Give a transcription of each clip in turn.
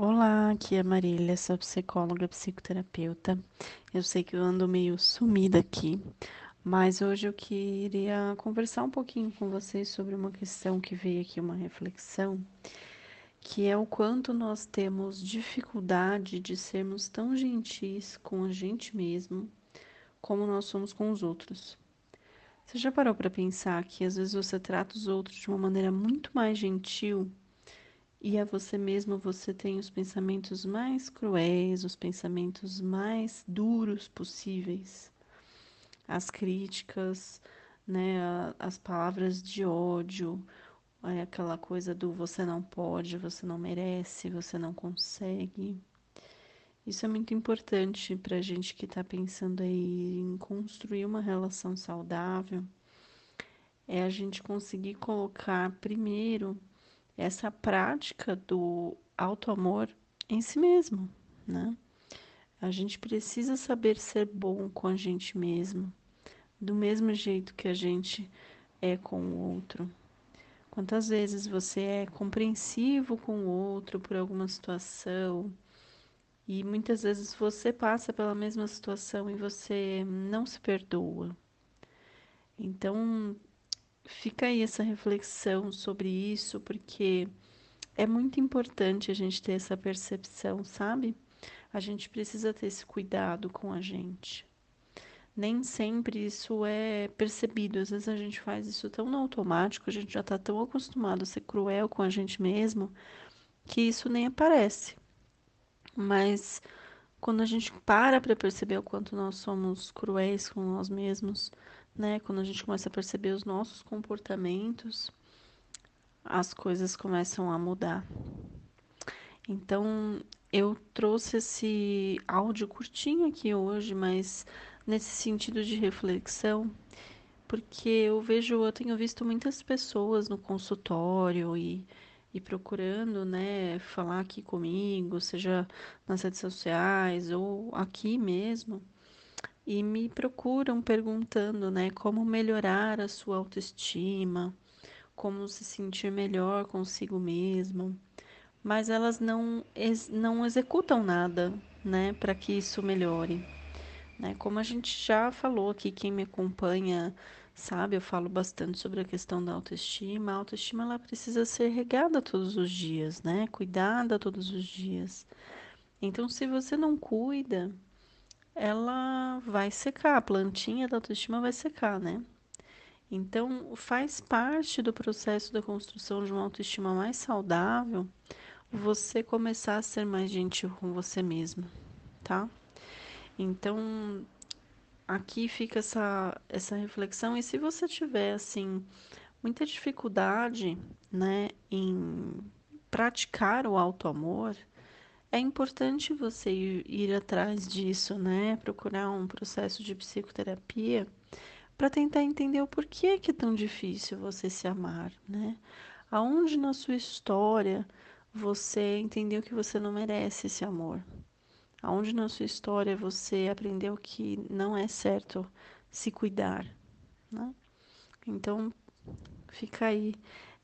Olá, aqui é Marília, sou psicóloga, psicoterapeuta. Eu sei que eu ando meio sumida aqui, mas hoje eu queria conversar um pouquinho com vocês sobre uma questão que veio aqui, uma reflexão, que é o quanto nós temos dificuldade de sermos tão gentis com a gente mesmo como nós somos com os outros. Você já parou para pensar que às vezes você trata os outros de uma maneira muito mais gentil e a você mesmo você tem os pensamentos mais cruéis, os pensamentos mais duros possíveis, as críticas, né, as palavras de ódio, é aquela coisa do você não pode, você não merece, você não consegue. Isso é muito importante para a gente que está pensando aí em construir uma relação saudável. É a gente conseguir colocar primeiro essa prática do auto-amor em si mesmo, né? A gente precisa saber ser bom com a gente mesmo, do mesmo jeito que a gente é com o outro. Quantas vezes você é compreensivo com o outro por alguma situação e muitas vezes você passa pela mesma situação e você não se perdoa. Então, fica aí essa reflexão sobre isso, porque é muito importante a gente ter essa percepção, sabe? A gente precisa ter esse cuidado com a gente. Nem sempre isso é percebido, às vezes a gente faz isso tão no automático, a gente já está tão acostumado a ser cruel com a gente mesmo, que isso nem aparece. Mas quando a gente para para perceber o quanto nós somos cruéis com nós mesmos, né? Quando a gente começa a perceber os nossos comportamentos, as coisas começam a mudar. Então, eu trouxe esse áudio curtinho aqui hoje, mas nesse sentido de reflexão, porque eu vejo, eu tenho visto muitas pessoas no consultório e, e procurando, né, falar aqui comigo, seja nas redes sociais ou aqui mesmo e me procuram perguntando, né, como melhorar a sua autoestima, como se sentir melhor consigo mesmo, mas elas não, ex não executam nada, né, para que isso melhore. Né? Como a gente já falou aqui, quem me acompanha sabe, eu falo bastante sobre a questão da autoestima. A autoestima ela precisa ser regada todos os dias, né? Cuidada todos os dias. Então, se você não cuida, ela vai secar, a plantinha da autoestima vai secar, né? Então, faz parte do processo da construção de uma autoestima mais saudável você começar a ser mais gentil com você mesmo, tá? Então, aqui fica essa, essa reflexão. E se você tiver, assim, muita dificuldade, né, em praticar o auto-amor, é importante você ir, atrás disso, né? Procurar um processo de psicoterapia para tentar entender o porquê que é tão difícil você se amar, né? Aonde na sua história você entendeu que você não merece esse amor? Aonde na sua história você aprendeu que não é certo se cuidar, né? Então, fica aí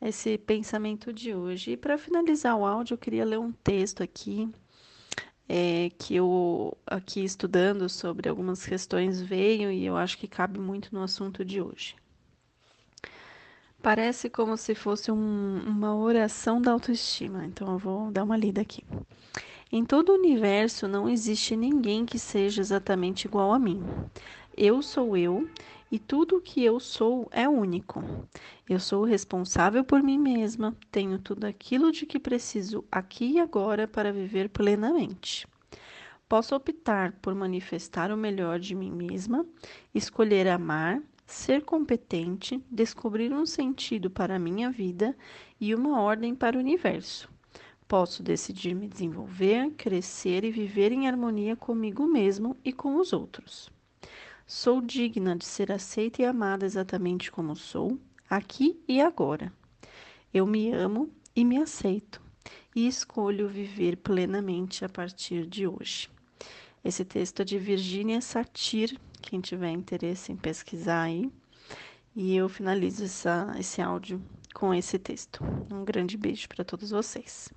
esse pensamento de hoje. E para finalizar o áudio, eu queria ler um texto aqui, é, que eu, aqui estudando sobre algumas questões, veio e eu acho que cabe muito no assunto de hoje. Parece como se fosse um, uma oração da autoestima, então eu vou dar uma lida aqui. Em todo o universo não existe ninguém que seja exatamente igual a mim. Eu sou eu e tudo o que eu sou é único. Eu sou responsável por mim mesma, tenho tudo aquilo de que preciso aqui e agora para viver plenamente. Posso optar por manifestar o melhor de mim mesma, escolher amar, ser competente, descobrir um sentido para a minha vida e uma ordem para o universo. Posso decidir me desenvolver, crescer e viver em harmonia comigo mesmo e com os outros. Sou digna de ser aceita e amada exatamente como sou, aqui e agora. Eu me amo e me aceito e escolho viver plenamente a partir de hoje. Esse texto é de Virginia Satir, quem tiver interesse em pesquisar aí. E eu finalizo essa, esse áudio com esse texto. Um grande beijo para todos vocês.